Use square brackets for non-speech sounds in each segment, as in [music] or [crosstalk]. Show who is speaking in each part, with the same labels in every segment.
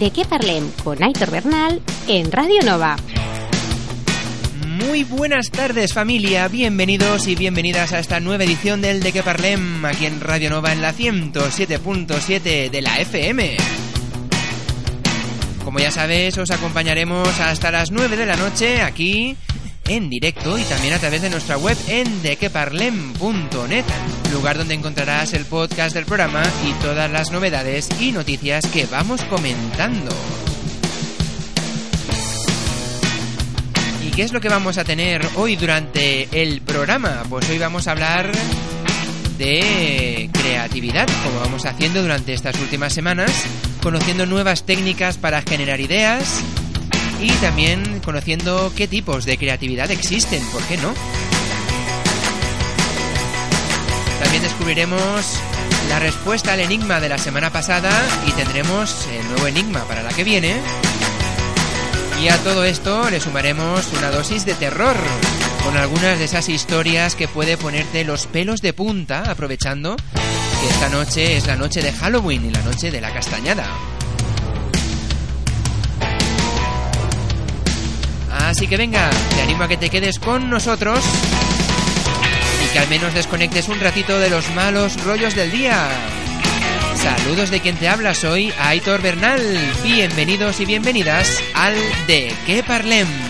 Speaker 1: De qué parlem con Aitor Bernal en Radio Nova.
Speaker 2: Muy buenas tardes familia, bienvenidos y bienvenidas a esta nueva edición del De que Parlem aquí en Radio Nova en la 107.7 de la FM. Como ya sabes, os acompañaremos hasta las 9 de la noche aquí en directo y también a través de nuestra web en dequeparlem.net, lugar donde encontrarás el podcast del programa y todas las novedades y noticias que vamos comentando. ¿Y qué es lo que vamos a tener hoy durante el programa? Pues hoy vamos a hablar de creatividad, como vamos haciendo durante estas últimas semanas, conociendo nuevas técnicas para generar ideas y también conociendo qué tipos de creatividad existen, ¿por qué no? También descubriremos la respuesta al enigma de la semana pasada y tendremos el nuevo enigma para la que viene. Y a todo esto le sumaremos una dosis de terror con algunas de esas historias que puede ponerte los pelos de punta aprovechando que esta noche es la noche de Halloween y la noche de la castañada. Así que venga, te animo a que te quedes con nosotros y que al menos desconectes un ratito de los malos rollos del día. Saludos de quien te habla, soy Aitor Bernal. Bienvenidos y bienvenidas al De qué Parlem.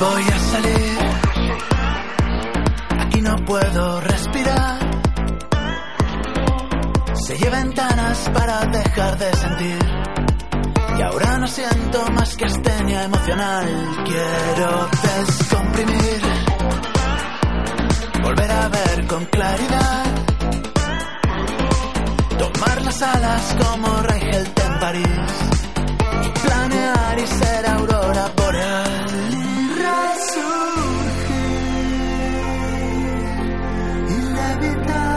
Speaker 3: Voy a salir, aquí no puedo respirar. Sellé ventanas para dejar de sentir. Y ahora no siento más que astenia emocional. Quiero descomprimir, volver a ver con claridad. Tomar las alas como Reichelt en París. Y planear y ser aurora boreal. Resurgir y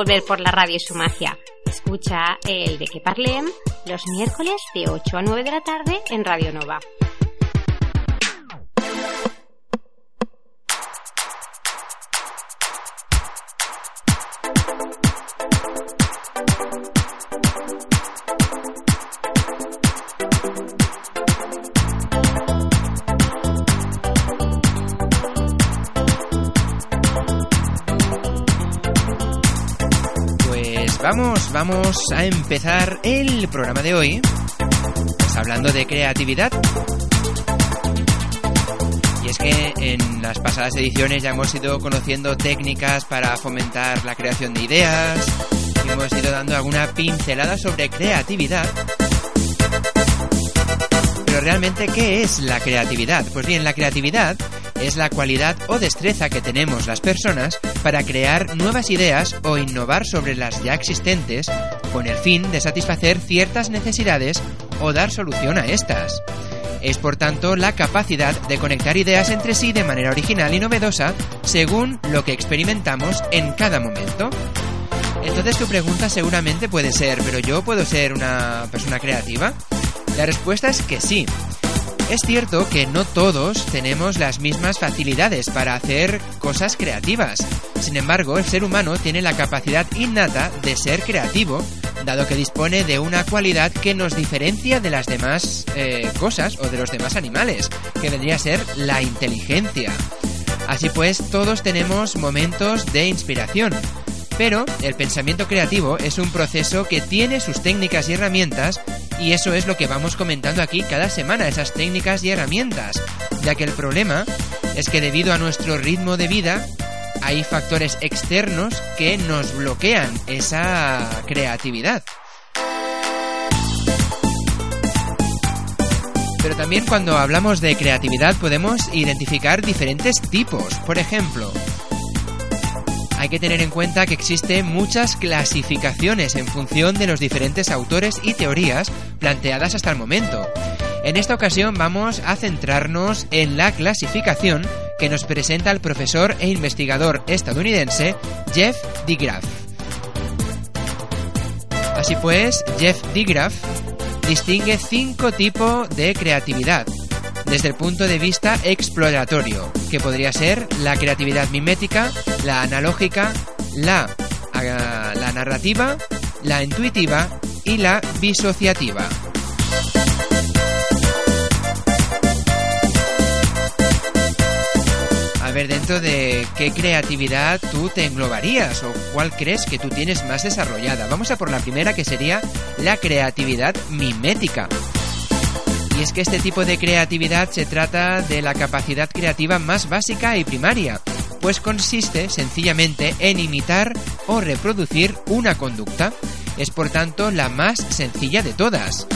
Speaker 1: Envolver por la radio y su magia. Escucha el de que parlem los miércoles de 8 a 9 de la tarde en Radio Nova.
Speaker 2: Vamos, vamos a empezar el programa de hoy pues hablando de creatividad. Y es que en las pasadas ediciones ya hemos ido conociendo técnicas para fomentar la creación de ideas, y hemos ido dando alguna pincelada sobre creatividad. Pero realmente, ¿qué es la creatividad? Pues bien, la creatividad es la cualidad o destreza que tenemos las personas para crear nuevas ideas o innovar sobre las ya existentes con el fin de satisfacer ciertas necesidades o dar solución a estas. Es por tanto la capacidad de conectar ideas entre sí de manera original y novedosa según lo que experimentamos en cada momento. Entonces tu pregunta seguramente puede ser, ¿pero yo puedo ser una persona creativa? La respuesta es que sí. Es cierto que no todos tenemos las mismas facilidades para hacer cosas creativas. Sin embargo, el ser humano tiene la capacidad innata de ser creativo, dado que dispone de una cualidad que nos diferencia de las demás eh, cosas o de los demás animales, que vendría a ser la inteligencia. Así pues, todos tenemos momentos de inspiración. Pero el pensamiento creativo es un proceso que tiene sus técnicas y herramientas y eso es lo que vamos comentando aquí cada semana, esas técnicas y herramientas, ya que el problema es que debido a nuestro ritmo de vida hay factores externos que nos bloquean esa creatividad. Pero también cuando hablamos de creatividad podemos identificar diferentes tipos. Por ejemplo, hay que tener en cuenta que existen muchas clasificaciones en función de los diferentes autores y teorías planteadas hasta el momento. En esta ocasión vamos a centrarnos en la clasificación que nos presenta el profesor e investigador estadounidense Jeff DeGraff. Así pues, Jeff DeGraff distingue cinco tipos de creatividad desde el punto de vista exploratorio, que podría ser la creatividad mimética, la analógica, la, ah, narrativa, la intuitiva y la disociativa. A ver, dentro de qué creatividad tú te englobarías o cuál crees que tú tienes más desarrollada. Vamos a por la primera que sería la creatividad mimética. Y es que este tipo de creatividad se trata de la capacidad creativa más básica y primaria, pues consiste sencillamente en imitar o reproducir una conducta. Es por tanto la más sencilla de todas.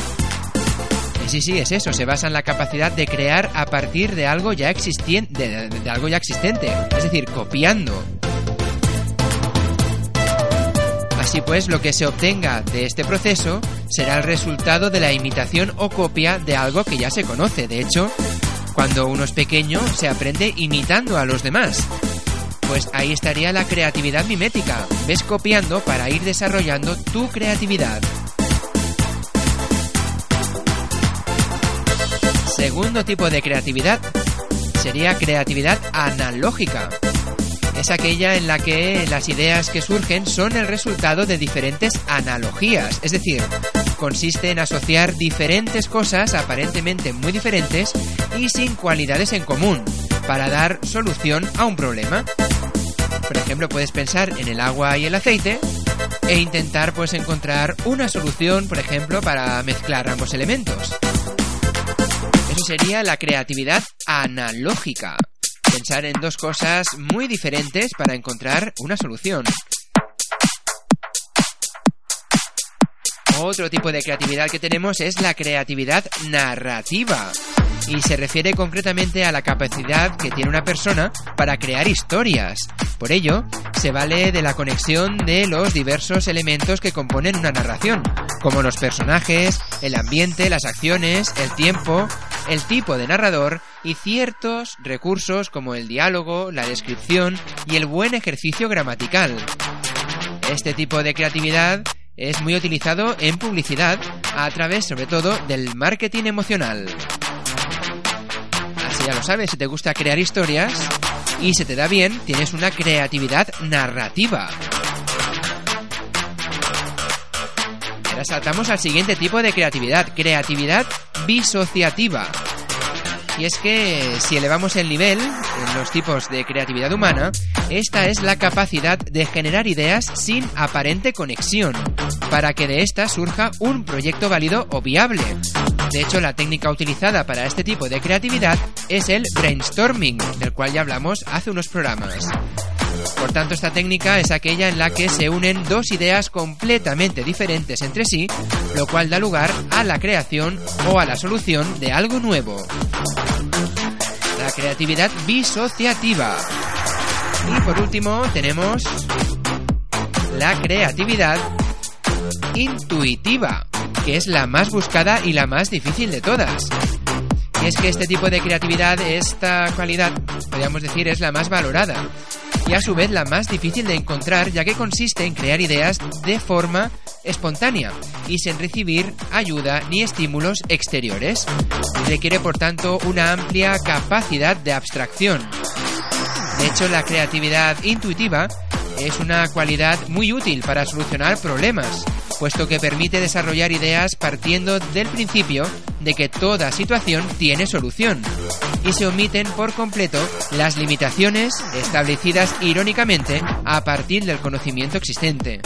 Speaker 2: Y sí, sí, es eso, se basa en la capacidad de crear a partir de algo ya existente, de, de algo ya existente, es decir, copiando. Así pues, lo que se obtenga de este proceso será el resultado de la imitación o copia de algo que ya se conoce. De hecho, cuando uno es pequeño, se aprende imitando a los demás. Pues ahí estaría la creatividad mimética. Ves copiando para ir desarrollando tu creatividad. Segundo tipo de creatividad sería creatividad analógica. Es aquella en la que las ideas que surgen son el resultado de diferentes analogías, es decir, consiste en asociar diferentes cosas aparentemente muy diferentes y sin cualidades en común para dar solución a un problema. Por ejemplo, puedes pensar en el agua y el aceite e intentar pues encontrar una solución, por ejemplo, para mezclar ambos elementos. Eso sería la creatividad analógica. Pensar en dos cosas muy diferentes para encontrar una solución. Otro tipo de creatividad que tenemos es la creatividad narrativa y se refiere concretamente a la capacidad que tiene una persona para crear historias. Por ello, se vale de la conexión de los diversos elementos que componen una narración, como los personajes, el ambiente, las acciones, el tiempo, el tipo de narrador y ciertos recursos como el diálogo, la descripción y el buen ejercicio gramatical. Este tipo de creatividad es muy utilizado en publicidad a través sobre todo del marketing emocional. Así ya lo sabes, si te gusta crear historias y se te da bien, tienes una creatividad narrativa. Ahora saltamos al siguiente tipo de creatividad, creatividad disociativa. Y es que si elevamos el nivel en los tipos de creatividad humana, esta es la capacidad de generar ideas sin aparente conexión, para que de esta surja un proyecto válido o viable. De hecho, la técnica utilizada para este tipo de creatividad es el brainstorming, del cual ya hablamos hace unos programas. Por tanto, esta técnica es aquella en la que se unen dos ideas completamente diferentes entre sí, lo cual da lugar a la creación o a la solución de algo nuevo. La creatividad disociativa. Y por último tenemos la creatividad intuitiva, que es la más buscada y la más difícil de todas. Y es que este tipo de creatividad, esta cualidad, podríamos decir, es la más valorada y a su vez la más difícil de encontrar ya que consiste en crear ideas de forma espontánea y sin recibir ayuda ni estímulos exteriores. Requiere por tanto una amplia capacidad de abstracción. De hecho, la creatividad intuitiva es una cualidad muy útil para solucionar problemas, puesto que permite desarrollar ideas partiendo del principio de que toda situación tiene solución, y se omiten por completo las limitaciones establecidas irónicamente a partir del conocimiento existente.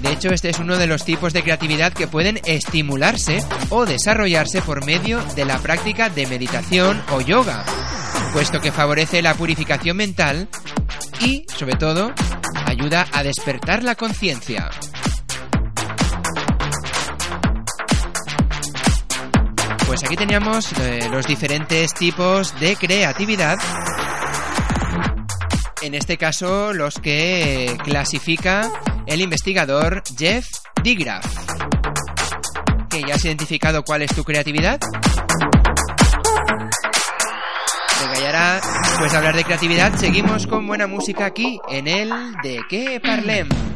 Speaker 2: De hecho, este es uno de los tipos de creatividad que pueden estimularse o desarrollarse por medio de la práctica de meditación o yoga, puesto que favorece la purificación mental y, sobre todo, ayuda a despertar la conciencia.
Speaker 4: pues aquí teníamos eh, los diferentes tipos de creatividad. En este caso, los que clasifica el investigador Jeff Digraph. ¿Que ya has identificado cuál es tu creatividad? Después de hablar de creatividad, seguimos con buena música aquí en el De qué parlem.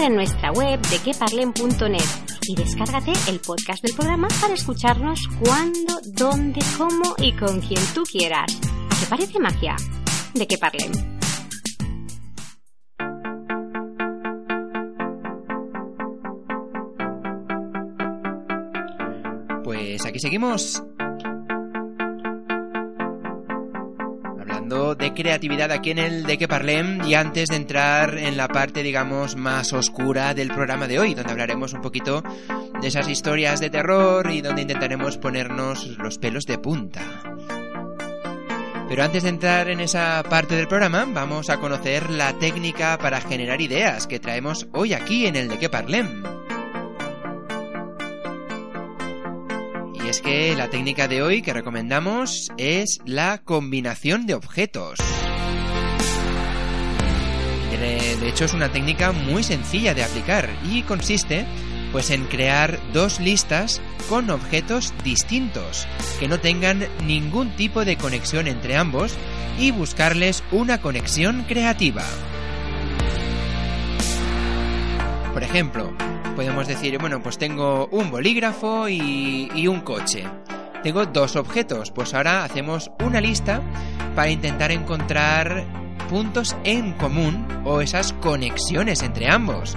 Speaker 1: En nuestra web de queparlen.net y descárgate el podcast del programa para escucharnos cuando, dónde, cómo y con quien tú quieras. ¿A qué parece magia? De que parlen.
Speaker 4: Pues aquí seguimos. Creatividad aquí en el De que Parlem y antes de entrar en la parte, digamos, más oscura del programa de hoy, donde hablaremos un poquito de esas historias de terror y donde intentaremos ponernos los pelos de punta.
Speaker 2: Pero antes de entrar en esa parte del programa, vamos a conocer la técnica para generar ideas que traemos hoy aquí en el de que parlem. Es que la técnica de hoy que recomendamos es la combinación de objetos. De, de hecho es una técnica muy sencilla de aplicar y consiste pues en crear dos listas con objetos distintos, que no tengan ningún tipo de conexión entre ambos y buscarles una conexión creativa. Por ejemplo, podemos decir, bueno, pues tengo un bolígrafo y, y un coche. Tengo dos objetos, pues ahora hacemos una lista para intentar encontrar puntos en común o esas conexiones entre ambos.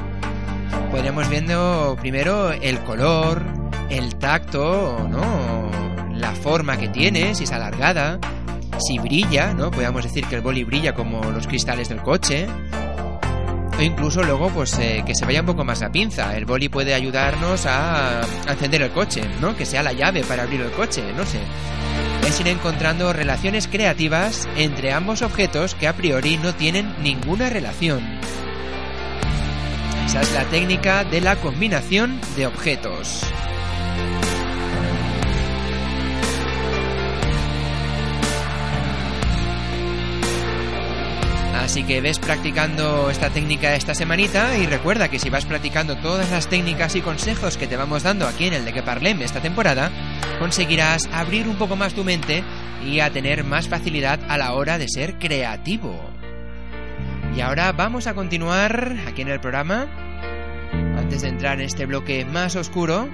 Speaker 2: Podremos viendo primero el color, el tacto, ¿no? La forma que tiene, si es alargada, si brilla, ¿no? Podríamos decir que el boli brilla como los cristales del coche. O incluso luego, pues, eh, que se vaya un poco más la pinza. El boli puede ayudarnos a, a encender el coche, ¿no? Que sea la llave para abrir el coche, no sé. Es ir encontrando relaciones creativas entre ambos objetos que a priori no tienen ninguna relación. Esa es la técnica de la combinación de objetos. Así que ves practicando esta técnica esta semanita y recuerda que si vas practicando todas las técnicas y consejos que te vamos dando aquí en el de que parlem esta temporada, conseguirás abrir un poco más tu mente y a tener más facilidad a la hora de ser creativo. Y ahora vamos a continuar aquí en el programa. Antes de entrar en este bloque más oscuro.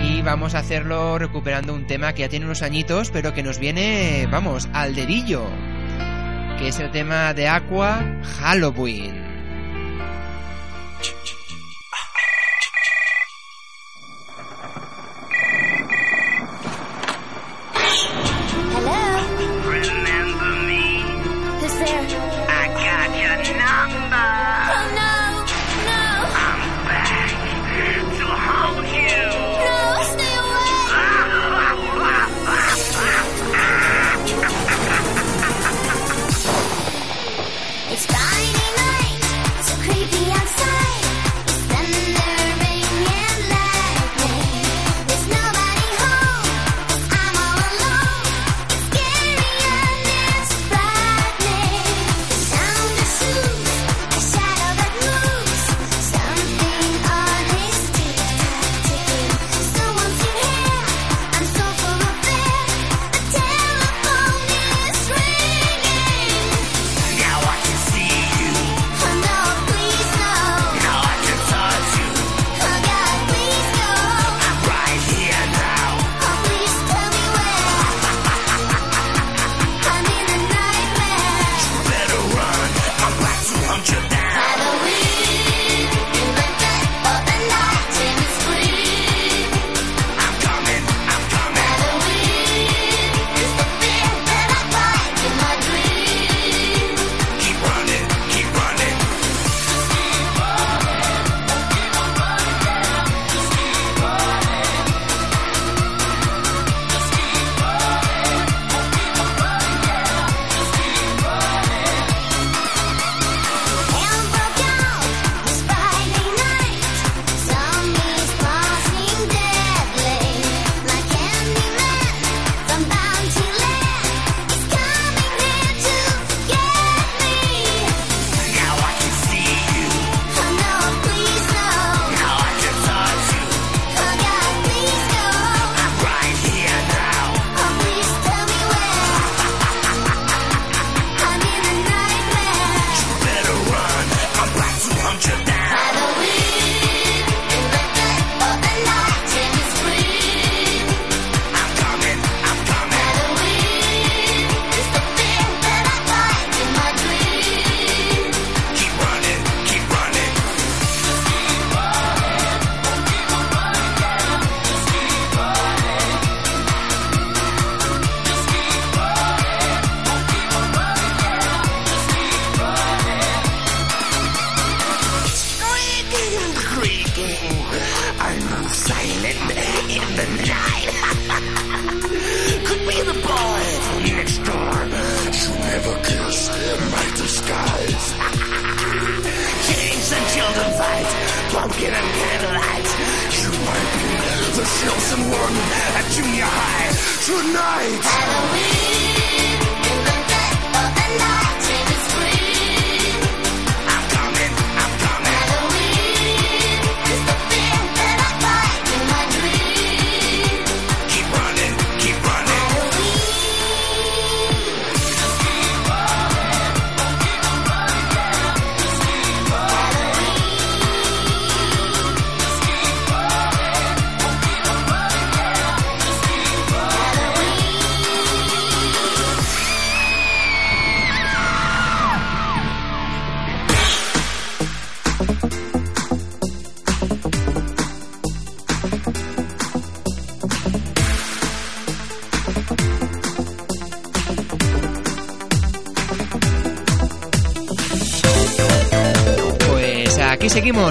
Speaker 2: Y vamos a hacerlo recuperando un tema que ya tiene unos añitos, pero que nos viene, vamos, al dedillo. Que es el tema de Aqua Halloween.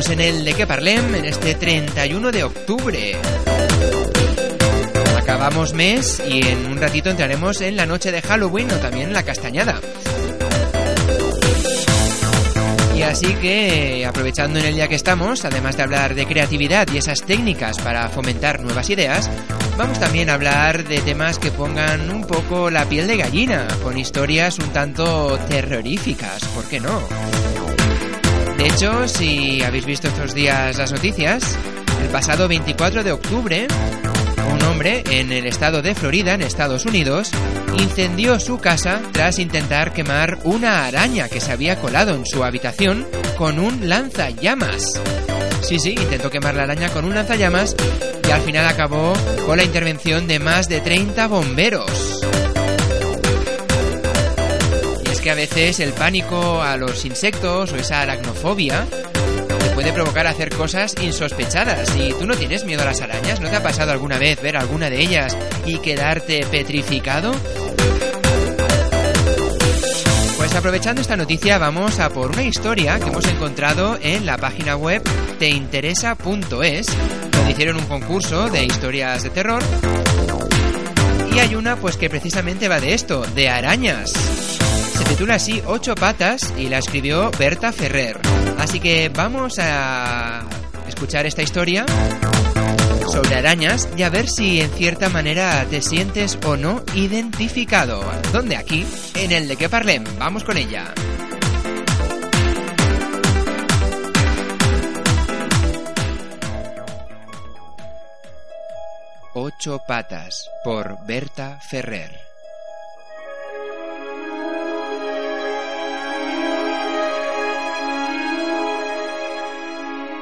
Speaker 2: En el de que parlem en este 31 de octubre. Acabamos mes y en un ratito entraremos en la noche de Halloween o también la castañada. Y así que, aprovechando en el día que estamos, además de hablar de creatividad y esas técnicas para fomentar nuevas ideas, vamos también a hablar de temas que pongan un poco la piel de gallina, con historias un tanto terroríficas, ¿por qué no? De hecho, si habéis visto estos días las noticias, el pasado 24 de octubre, un hombre en el estado de Florida, en Estados Unidos, incendió su casa tras intentar quemar una araña que se había colado en su habitación con un lanzallamas. Sí, sí, intentó quemar la araña con un lanzallamas y al final acabó con la intervención de más de 30 bomberos. Que a veces el pánico a los insectos o esa aracnofobia te puede provocar hacer cosas insospechadas. Y tú no tienes miedo a las arañas, ¿no te ha pasado alguna vez ver alguna de ellas y quedarte petrificado? Pues aprovechando esta noticia vamos a por una historia que hemos encontrado en la página web teinteresa.es, donde hicieron un concurso de historias de terror. Y hay una pues que precisamente va de esto, de arañas. Se titula así Ocho patas y la escribió Berta Ferrer. Así que vamos a escuchar esta historia sobre arañas y a ver si en cierta manera te sientes o no identificado. ¿Dónde aquí? En el de que parlem. Vamos con ella. Ocho patas por Berta Ferrer.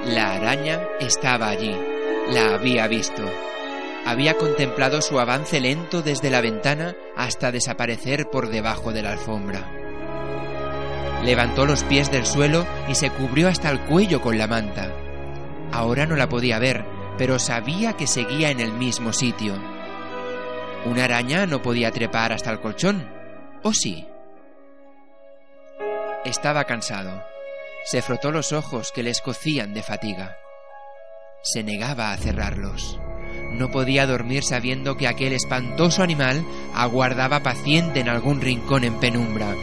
Speaker 2: La araña estaba allí. La había visto. Había contemplado su avance lento desde la ventana hasta desaparecer por debajo de la alfombra. Levantó los pies del suelo y se cubrió hasta el cuello con la manta. Ahora no la podía ver, pero sabía que seguía en el mismo sitio. Una araña no podía trepar hasta el colchón, ¿o sí? Estaba cansado. Se frotó los ojos que le escocían de fatiga. Se negaba a cerrarlos. No podía dormir sabiendo que aquel espantoso animal aguardaba paciente en algún rincón en penumbra.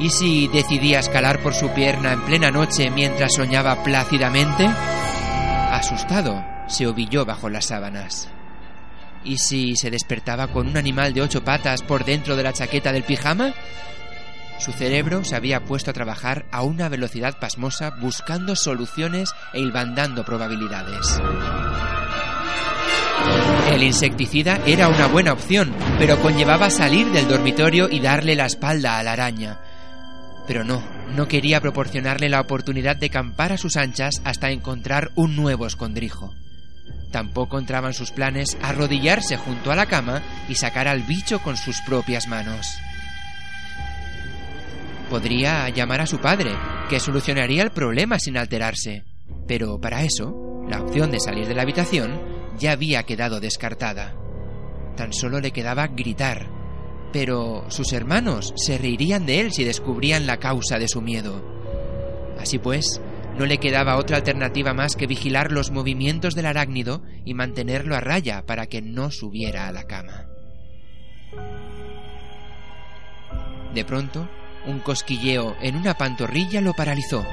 Speaker 2: ¿Y si decidía escalar por su pierna en plena noche mientras soñaba plácidamente? Asustado, se ovilló bajo las sábanas. ¿Y si se despertaba con un animal de ocho patas por dentro de la chaqueta del pijama? Su cerebro se había puesto a trabajar a una velocidad pasmosa buscando soluciones e hilvandando probabilidades. El insecticida era una buena opción, pero conllevaba salir del dormitorio y darle la espalda a la araña. Pero no, no quería proporcionarle la oportunidad de campar a sus anchas hasta encontrar un nuevo escondrijo. Tampoco entraban sus planes arrodillarse junto a la cama y sacar al bicho con sus propias manos. Podría llamar a su padre, que solucionaría el problema sin alterarse. Pero para eso, la opción de salir de la habitación ya había quedado descartada. Tan solo le quedaba gritar. Pero sus hermanos se reirían de él si descubrían la causa de su miedo. Así pues, no le quedaba otra alternativa más que vigilar los movimientos del arácnido y mantenerlo a raya para que no subiera a la cama. De pronto, un cosquilleo en una pantorrilla lo paralizó.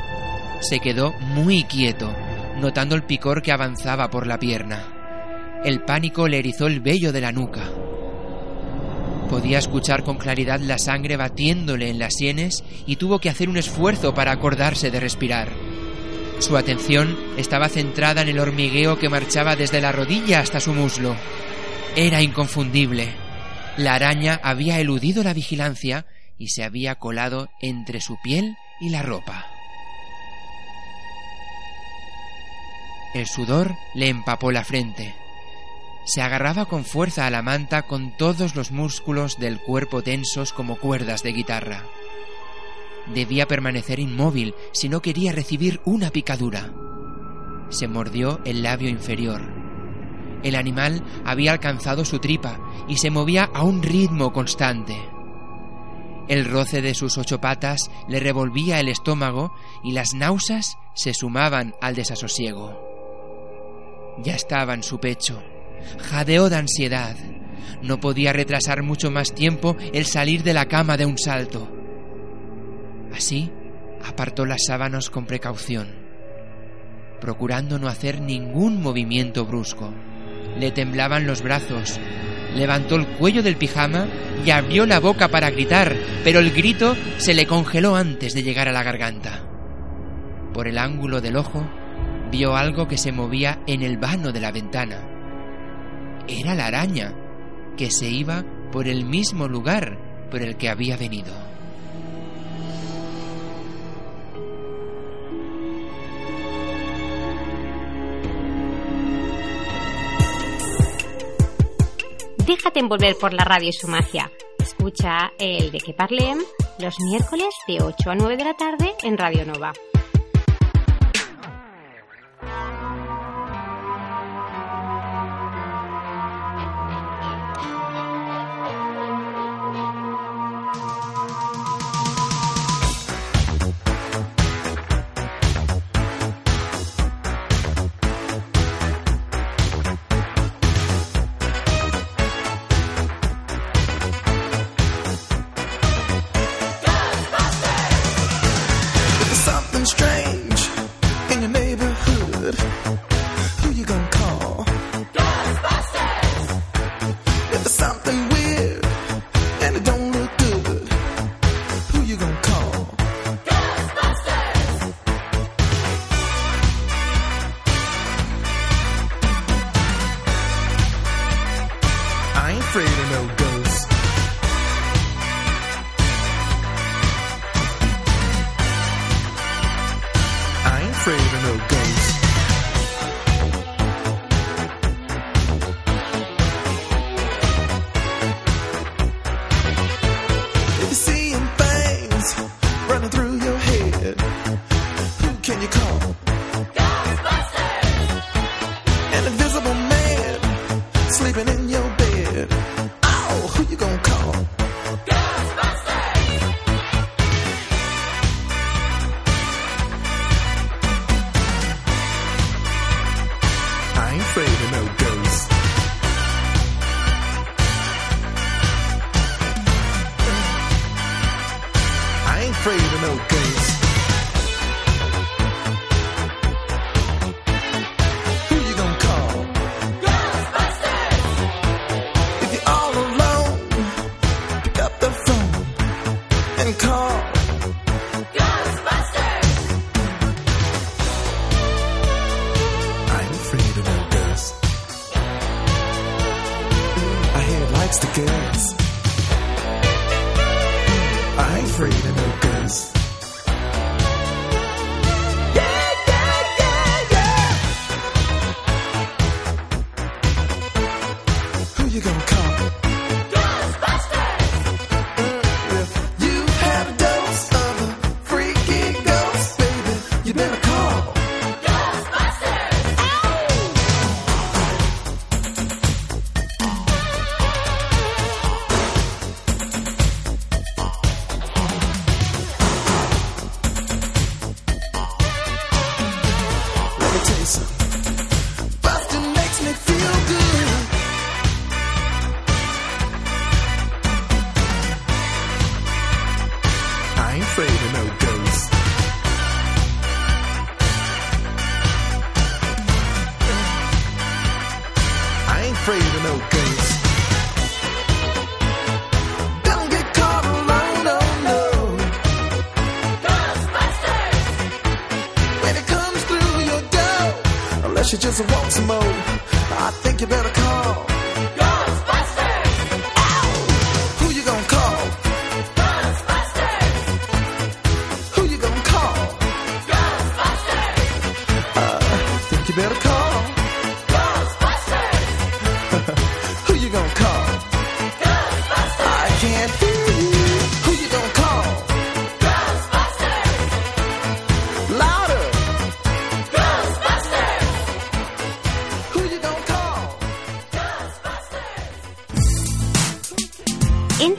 Speaker 2: Se quedó muy quieto. notando el picor que avanzaba por la pierna. El pánico le erizó el vello de la nuca. Podía escuchar con claridad la sangre batiéndole en las sienes y tuvo que hacer un esfuerzo para acordarse de respirar. Su atención estaba centrada en el hormigueo que marchaba desde la rodilla hasta su muslo. Era inconfundible. La araña había eludido la vigilancia y se había colado entre su piel y la ropa. El sudor le empapó la frente. Se agarraba con fuerza a la manta con todos los músculos del cuerpo tensos como cuerdas de guitarra. Debía permanecer inmóvil si no quería recibir una picadura. Se mordió el labio inferior. El animal había alcanzado su tripa y se movía a un ritmo constante. El roce de sus ocho patas le revolvía el estómago y las náuseas se sumaban al desasosiego. Ya estaba en su pecho. Jadeó de ansiedad. No podía retrasar mucho más tiempo el salir de la cama de un salto. Así, apartó las sábanas con precaución, procurando no hacer ningún movimiento brusco. Le temblaban los brazos, levantó el cuello del pijama y abrió la boca para gritar, pero el grito se le congeló antes de llegar a la garganta. Por el ángulo del ojo, vio algo que se movía en el vano de la ventana. Era la araña, que se iba por el mismo lugar por el que había venido.
Speaker 5: Déjate envolver por la radio y su magia. Escucha el de que parlem los miércoles de 8 a 9 de la tarde en Radio Nova.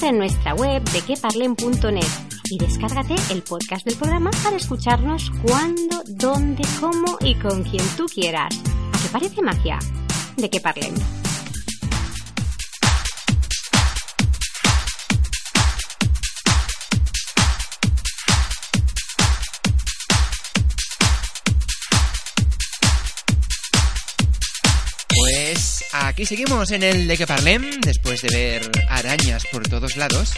Speaker 1: En nuestra web de queparlen.net y descárgate el podcast del programa para escucharnos cuando, dónde, cómo y con quien tú quieras. ¿A qué parece magia? De que parlen.
Speaker 2: Aquí seguimos en el de que parlem, después de ver arañas por todos lados.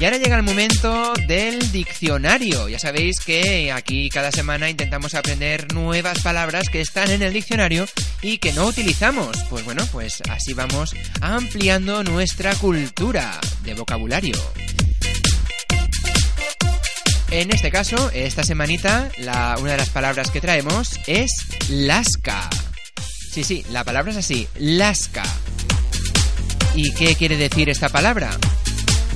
Speaker 2: Y ahora llega el momento del diccionario. Ya sabéis que aquí cada semana intentamos aprender nuevas palabras que están en el diccionario y que no utilizamos. Pues bueno, pues así vamos ampliando nuestra cultura de vocabulario. En este caso, esta semanita, una de las palabras que traemos es lasca. Sí, sí, la palabra es así, lasca. ¿Y qué quiere decir esta palabra?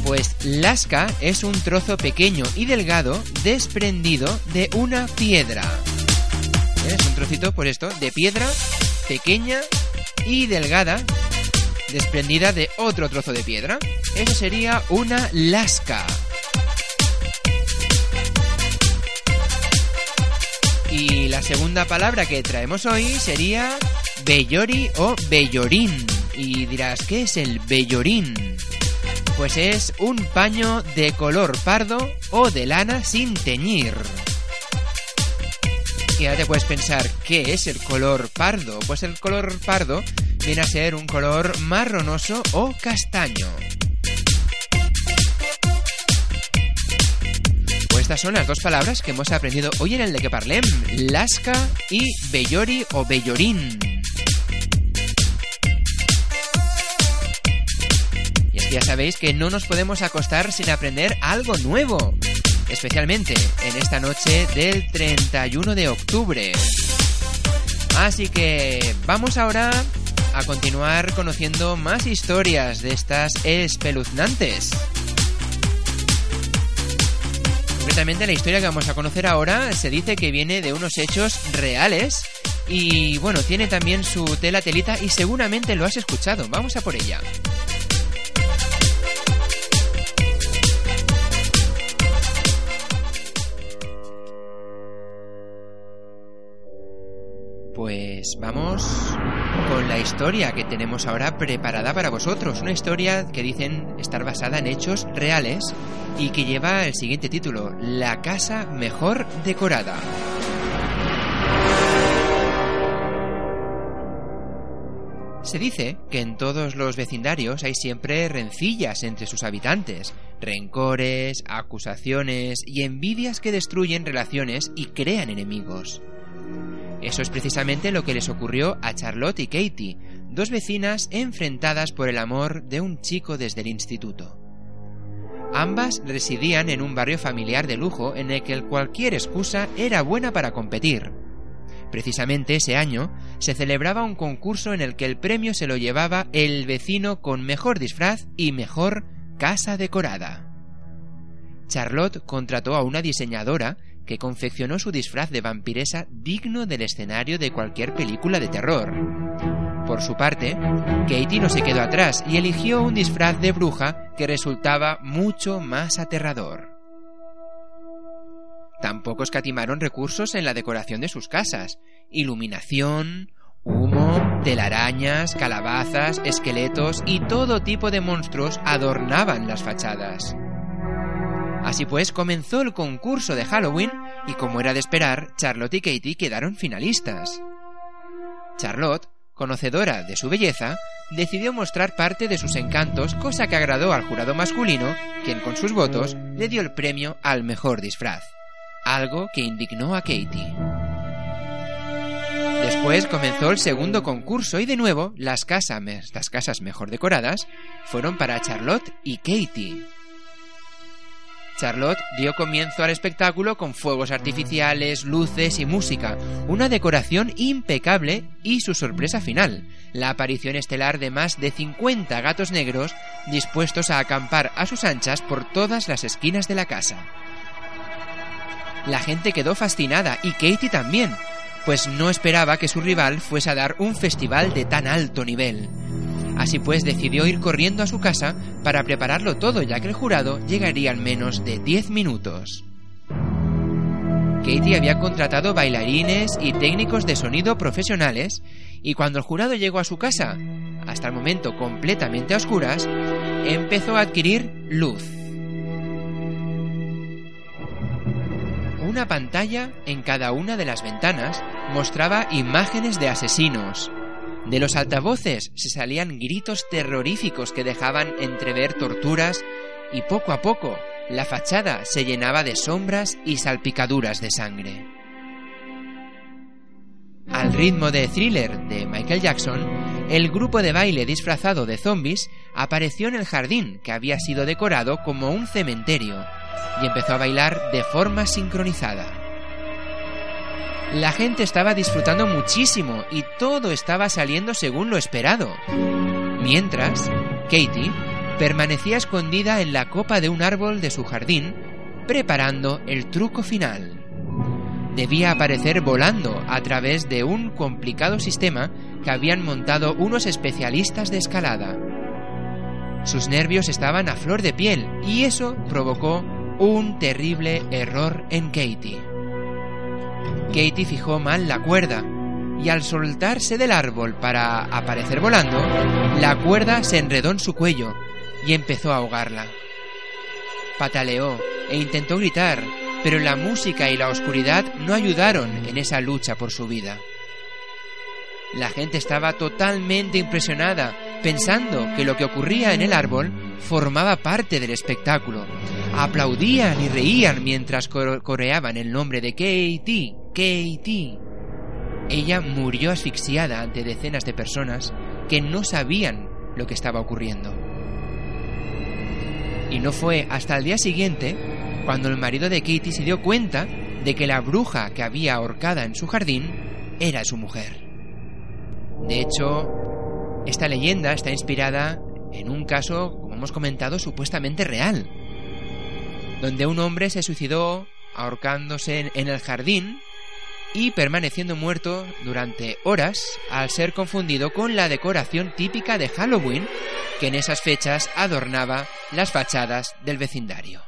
Speaker 2: Pues lasca es un trozo pequeño y delgado desprendido de una piedra. Es un trocito, por esto, de piedra pequeña y delgada desprendida de otro trozo de piedra. Eso sería una lasca. Y la segunda palabra que traemos hoy sería bellori o bellorín. Y dirás, ¿qué es el bellorín? Pues es un paño de color pardo o de lana sin teñir. Y ahora te puedes pensar, ¿qué es el color pardo? Pues el color pardo viene a ser un color marronoso o castaño. Pues estas son las dos palabras que hemos aprendido hoy en el de que parlem, lasca y bellori o bellorín. Ya sabéis que no nos podemos acostar sin aprender algo nuevo, especialmente en esta noche del 31 de octubre. Así que vamos ahora a continuar conociendo más historias de estas espeluznantes. Concretamente la historia que vamos a conocer ahora se dice que viene de unos hechos reales y bueno, tiene también su tela telita y seguramente lo has escuchado. Vamos a por ella. Pues vamos con la historia que tenemos ahora preparada para vosotros. Una historia que dicen estar basada en hechos reales y que lleva el siguiente título, La casa mejor decorada. Se dice que en todos los vecindarios hay siempre rencillas entre sus habitantes, rencores, acusaciones y envidias que destruyen relaciones y crean enemigos. Eso es precisamente lo que les ocurrió a Charlotte y Katie, dos vecinas enfrentadas por el amor de un chico desde el instituto. Ambas residían en un barrio familiar de lujo en el que cualquier excusa era buena para competir. Precisamente ese año se celebraba un concurso en el que el premio se lo llevaba el vecino con mejor disfraz y mejor casa decorada. Charlotte contrató a una diseñadora que confeccionó su disfraz de vampiresa digno del escenario de cualquier película de terror. Por su parte, Katie no se quedó atrás y eligió un disfraz de bruja que resultaba mucho más aterrador. Tampoco escatimaron recursos en la decoración de sus casas. Iluminación, humo, telarañas, calabazas, esqueletos y todo tipo de monstruos adornaban las fachadas. Así pues, comenzó el concurso de Halloween y como era de esperar, Charlotte y Katie quedaron finalistas. Charlotte, conocedora de su belleza, decidió mostrar parte de sus encantos, cosa que agradó al jurado masculino, quien con sus votos le dio el premio al mejor disfraz, algo que indignó a Katie. Después comenzó el segundo concurso y de nuevo las, casa- las casas mejor decoradas fueron para Charlotte y Katie. Charlotte dio comienzo al espectáculo con fuegos artificiales, luces y música, una decoración impecable y su sorpresa final, la aparición estelar de más de 50 gatos negros dispuestos a acampar a sus anchas por todas las esquinas de la casa. La gente quedó fascinada y Katie también, pues no esperaba que su rival fuese a dar un festival de tan alto nivel. Así pues decidió ir corriendo a su casa para prepararlo todo, ya que el jurado llegaría en menos de 10 minutos. Katie había contratado bailarines y técnicos de sonido profesionales y cuando el jurado llegó a su casa, hasta el momento completamente a oscuras, empezó a adquirir luz. Una pantalla en cada una de las ventanas mostraba imágenes de asesinos. De los altavoces se salían gritos terroríficos que dejaban entrever torturas y poco a poco la fachada se llenaba de sombras y salpicaduras de sangre. Al ritmo de thriller de Michael Jackson, el grupo de baile disfrazado de zombies apareció en el jardín que había sido decorado como un cementerio y empezó a bailar de forma sincronizada. La gente estaba disfrutando muchísimo y todo estaba saliendo según lo esperado. Mientras, Katie permanecía escondida en la copa de un árbol de su jardín, preparando el truco final. Debía aparecer volando a través de un complicado sistema que habían montado unos especialistas de escalada. Sus nervios estaban a flor de piel y eso provocó un terrible error en Katie. Katie fijó mal la cuerda y al soltarse del árbol para aparecer volando, la cuerda se enredó en su cuello y empezó a ahogarla. Pataleó e intentó gritar, pero la música y la oscuridad no ayudaron en esa lucha por su vida. La gente estaba totalmente impresionada, pensando que lo que ocurría en el árbol formaba parte del espectáculo. Aplaudían y reían mientras coreaban el nombre de Katie, Katie. Ella murió asfixiada ante decenas de personas que no sabían lo que estaba ocurriendo. Y no fue hasta el día siguiente cuando el marido de Katie se dio cuenta de que la bruja que había ahorcada en su jardín era su mujer. De hecho, esta leyenda está inspirada en un caso, como hemos comentado, supuestamente real, donde un hombre se suicidó ahorcándose en- el jardín y permaneciendo muerto durante horas al ser confundido con la decoración típica de Halloween que en esas fechas adornaba las fachadas del vecindario.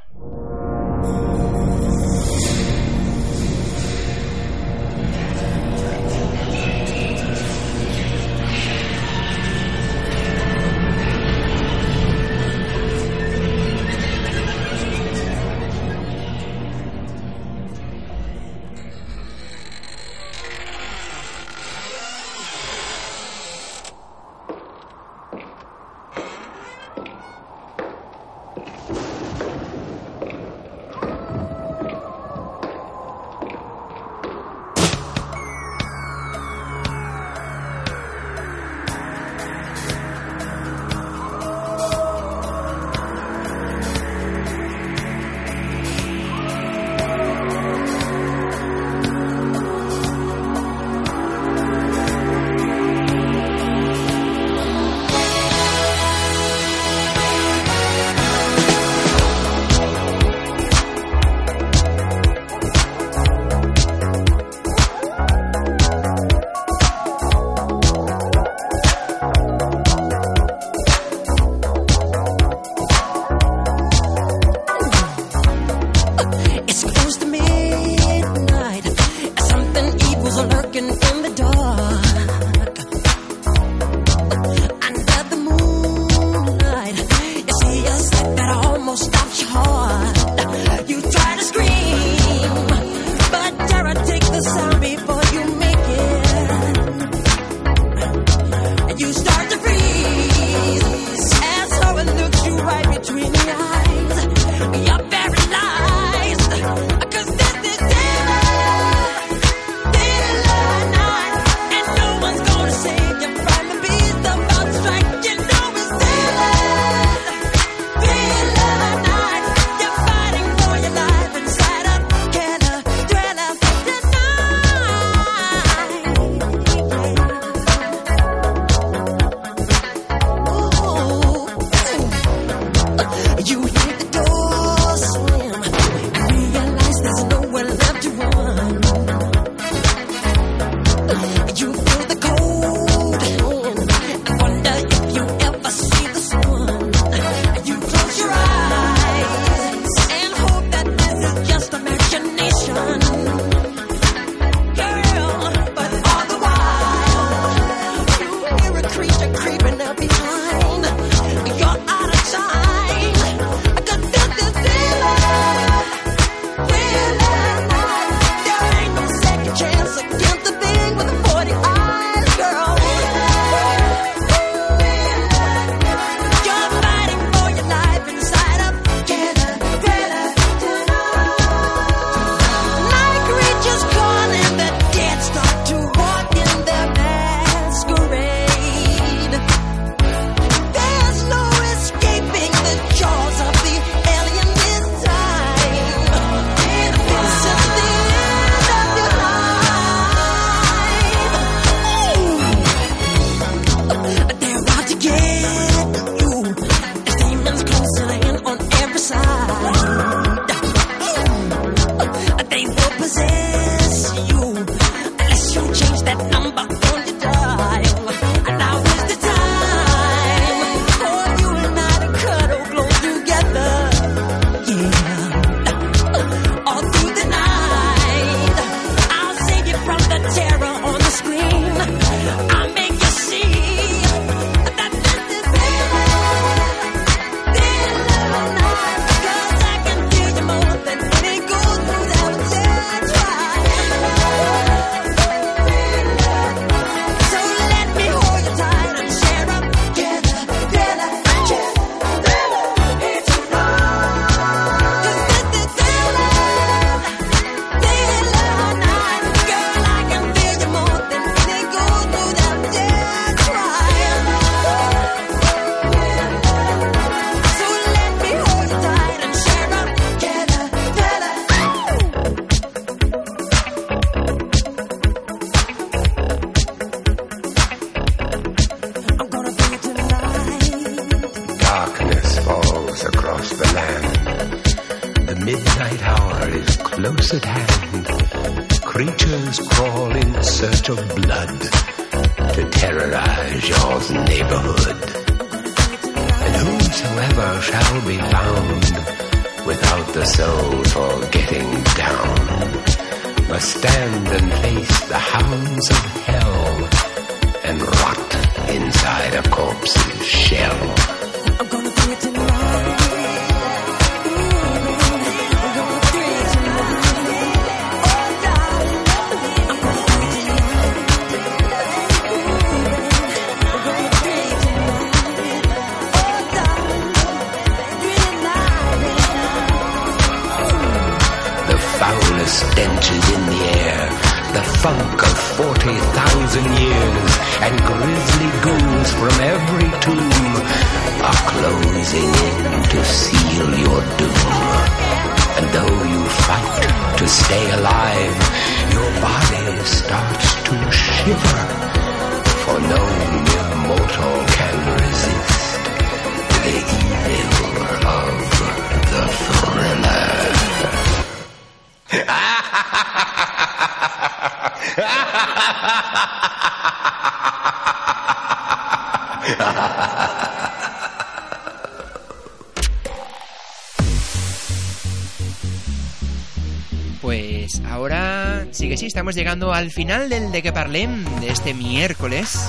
Speaker 2: Pues ahora sí que sí, estamos llegando al final del de que parlem de este miércoles.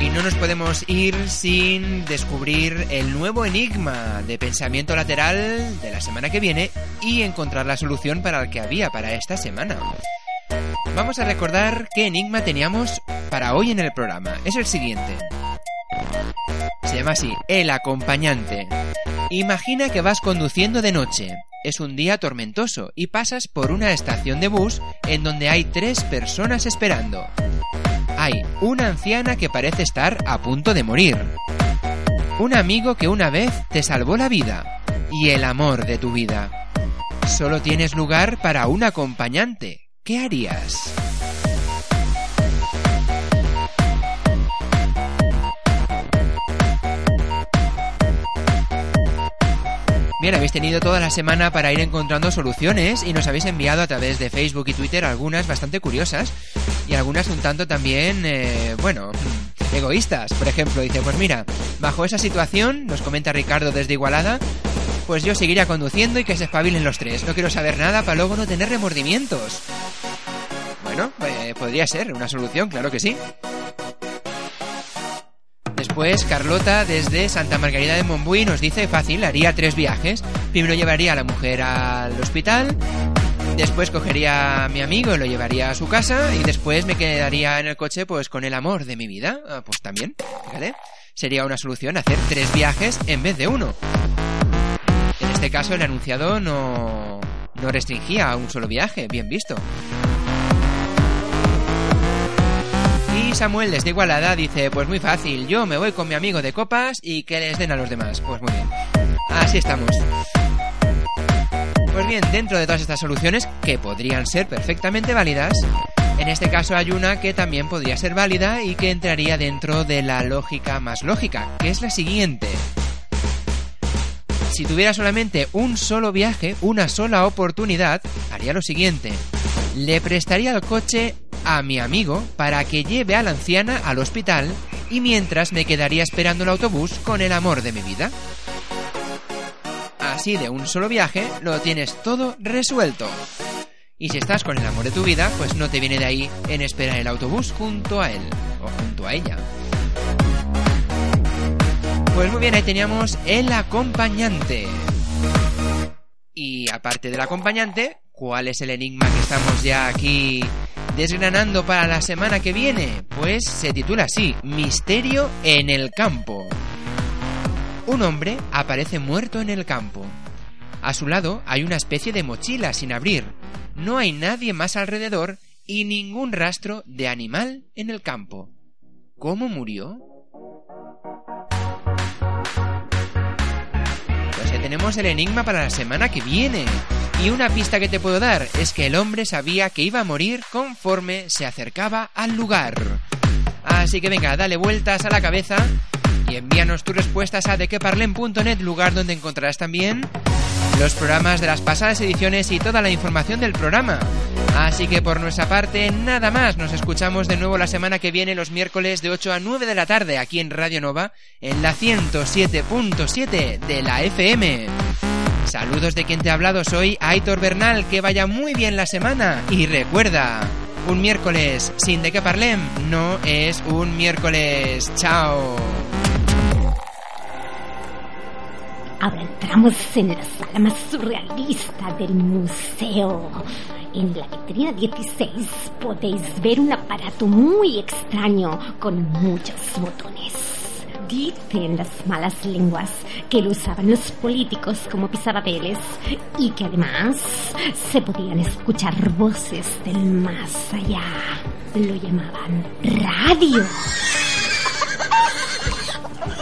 Speaker 2: Y no nos podemos ir sin descubrir el nuevo enigma de pensamiento lateral de la semana que viene y encontrar la solución para el que había para esta semana. Vamos a recordar qué enigma teníamos para hoy en el programa. Es el siguiente. Se llama así, el acompañante. Imagina que vas conduciendo de noche. Es un día tormentoso y pasas por una estación de bus en donde hay tres personas esperando. Hay una anciana que parece estar a punto de morir. Un amigo que una vez te salvó la vida. Y el amor de tu vida. Solo tienes lugar para un acompañante. ¿Qué harías? Bien, habéis tenido toda la semana para ir encontrando soluciones y nos habéis enviado a través de Facebook y Twitter algunas bastante curiosas y algunas un tanto también, eh, bueno, egoístas. Por ejemplo, dice, pues mira, bajo esa situación, nos comenta Ricardo desde Igualada, pues yo seguiría conduciendo y que se espabilen los tres. No quiero saber nada para luego no tener remordimientos. Bueno, eh, podría ser una solución, claro que sí. Después, Carlota, desde Santa Margarita de Montbui, nos dice fácil, haría tres viajes. Primero llevaría a la mujer al hospital, después cogería a mi amigo y lo llevaría a su casa, y después me quedaría en el coche pues con el amor de mi vida. Ah, pues también, fíjate. Sería una solución hacer tres viajes en vez de uno. En este caso, el anunciado no, no restringía a un solo viaje, bien visto. Samuel desde Igualada dice, pues muy fácil, yo me voy con mi amigo de copas y que les den a los demás. Pues muy bien. Así estamos. Pues bien, dentro de todas estas soluciones, que podrían ser perfectamente válidas, en este caso hay una que también podría ser válida y que entraría dentro de la lógica más lógica, que es la siguiente. Si tuviera solamente un solo viaje, una sola oportunidad, haría lo siguiente. Le prestaría el coche a mi amigo para que lleve a la anciana al hospital y mientras me quedaría esperando el autobús con el amor de mi vida. Así de un solo viaje lo tienes todo resuelto. Y si estás con el amor de tu vida, pues no te viene de ahí en esperar el autobús junto a él o junto a ella. Pues muy bien, ahí teníamos el acompañante. Y aparte del acompañante, ¿cuál es el enigma que estamos ya aquí desgranando para la semana que viene? Pues se titula así, Misterio en el campo. Un hombre aparece muerto en el campo. A su lado hay una especie de mochila sin abrir. No hay nadie más alrededor y ningún rastro de animal en el campo. ¿Cómo murió? Pues ya tenemos el enigma para la semana que viene. Y una pista que te puedo dar es que el hombre sabía que iba a morir conforme se acercaba al lugar. Así que venga, dale vueltas a la cabeza y envíanos tus respuestas a dequeparlem.net, lugar donde encontrarás también los programas de las pasadas ediciones y toda la información del programa. Así que por nuestra parte, nada más. Nos escuchamos de nuevo la semana que viene, los miércoles de 8 a 9 de la tarde, aquí en Radio Nova, en la 107.7 de la FM. Saludos de quien te ha hablado, soy Aitor Bernal, que vaya muy bien la semana. Y recuerda, un miércoles sin de que parlem no es un miércoles. Chao.
Speaker 1: Ahora entramos en la sala más surrealista del museo. En la vitrina 16 podéis ver un aparato muy extraño con muchos botones. Dicen las malas lenguas que lo usaban los políticos como pisapapeles y que además se podían escuchar voces del más allá. Lo llamaban radio. [laughs]